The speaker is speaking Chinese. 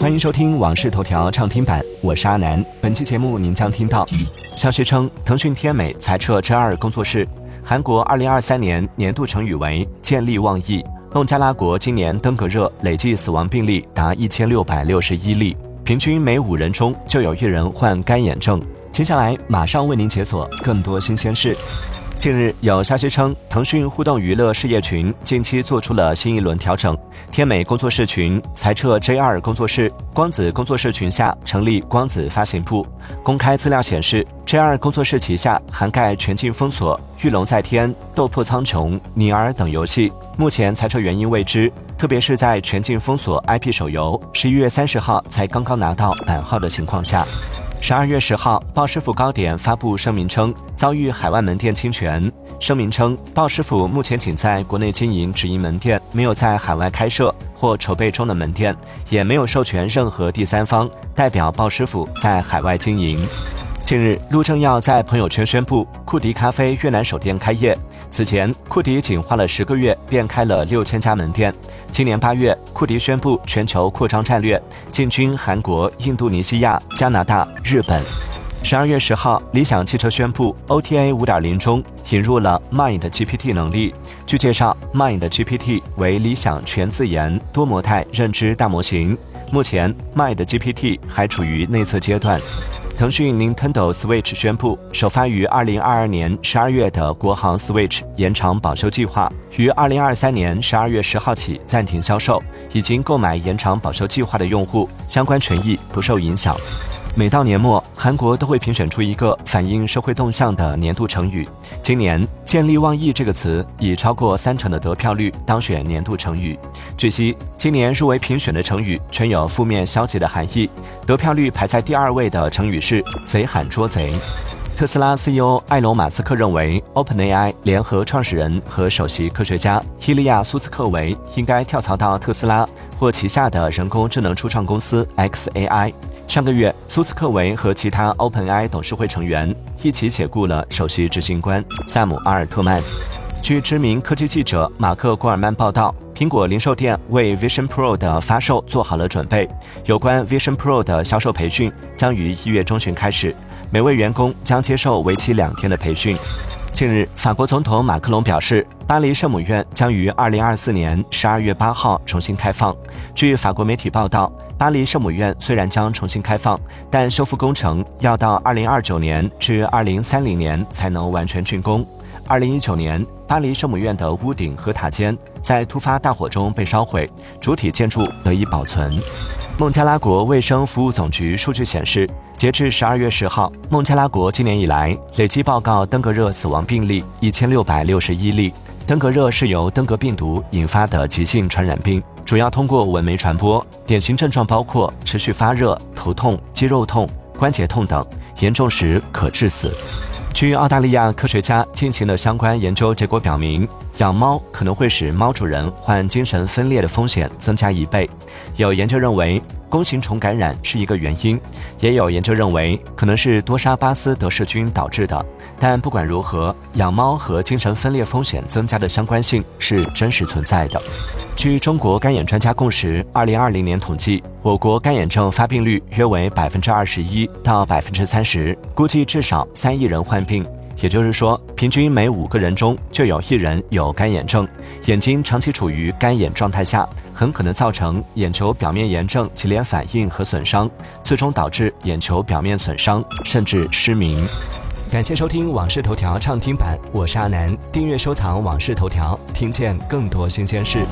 欢迎收听《往事头条》畅听版，我是阿南。本期节目您将听到：消息称，腾讯天美裁撤 J 二工作室；韩国2023年年度成语为“见利忘义”；孟加拉国今年登革热累计死亡病例达1661例，平均每五人中就有一人患干眼症。接下来马上为您解锁更多新鲜事。近日有消息称，腾讯互动娱乐事业群近期做出了新一轮调整，天美工作室群裁撤 J 二工作室，光子工作室群下成立光子发行部。公开资料显示，J 二工作室旗下涵盖《全境封锁》《御龙在天》《斗破苍穹》《尼尔》等游戏，目前裁撤原因未知。特别是在《全境封锁》IP 手游十一月三十号才刚刚拿到版号的情况下。十二月十号，鲍师傅糕点发布声明称遭遇海外门店侵权。声明称，鲍师傅目前仅在国内经营直营门店，没有在海外开设或筹备中的门店，也没有授权任何第三方代表鲍师傅在海外经营。近日，陆正耀在朋友圈宣布库迪咖啡越南首店开业。此前，库迪仅花了十个月便开了六千家门店。今年八月，库迪宣布全球扩张战略，进军韩国、印度尼西亚、加拿大、日本。十二月十号，理想汽车宣布 OTA 五点零中引入了 Mind GPT 能力。据介绍，Mind GPT 为理想全自研多模态认知大模型，目前 Mind GPT 还处于内测阶段。腾讯 Nintendo Switch 宣布，首发于二零二二年十二月的国行 Switch 延长保修计划，于二零二三年十二月十号起暂停销售。已经购买延长保修计划的用户，相关权益不受影响。每到年末，韩国都会评选出一个反映社会动向的年度成语。今年“见利忘义”这个词以超过三成的得票率当选年度成语。据悉，今年入围评选的成语全有负面消极的含义。得票率排在第二位的成语是“贼喊捉贼”。特斯拉 CEO 埃隆·马斯克认为，OpenAI 联合创始人和首席科学家希利亚·苏斯克维应该跳槽到特斯拉或旗下的人工智能初创公司 xAI。上个月，苏斯克维和其他 OpenAI 董事会成员一起解雇了首席执行官萨姆·阿尔特曼。据知名科技记者马克·古尔曼报道，苹果零售店为 Vision Pro 的发售做好了准备。有关 Vision Pro 的销售培训将于一月中旬开始。每位员工将接受为期两天的培训。近日，法国总统马克龙表示，巴黎圣母院将于二零二四年十二月八号重新开放。据法国媒体报道，巴黎圣母院虽然将重新开放，但修复工程要到二零二九年至二零三零年才能完全竣工。二零一九年，巴黎圣母院的屋顶和塔尖在突发大火中被烧毁，主体建筑得以保存。孟加拉国卫生服务总局数据显示，截至十二月十号，孟加拉国今年以来累计报告登革热死亡病例一千六百六十一例。登革热是由登革病毒引发的急性传染病，主要通过蚊媒传播。典型症状包括持续发热、头痛、肌肉痛、关节痛等，严重时可致死。据澳大利亚科学家进行的相关研究结果表明，养猫可能会使猫主人患精神分裂的风险增加一倍。有研究认为，弓形虫感染是一个原因，也有研究认为可能是多沙巴斯德氏菌导致的。但不管如何，养猫和精神分裂风险增加的相关性是真实存在的。据中国干眼专家共识，二零二零年统计，我国干眼症发病率约为百分之二十一到百分之三十，估计至少三亿人患病。也就是说，平均每五个人中就有一人有干眼症。眼睛长期处于干眼状态下，很可能造成眼球表面炎症及联反应和损伤，最终导致眼球表面损伤，甚至失明。感谢收听《往事头条》畅听版，我是阿南。订阅收藏《往事头条》，听见更多新鲜事。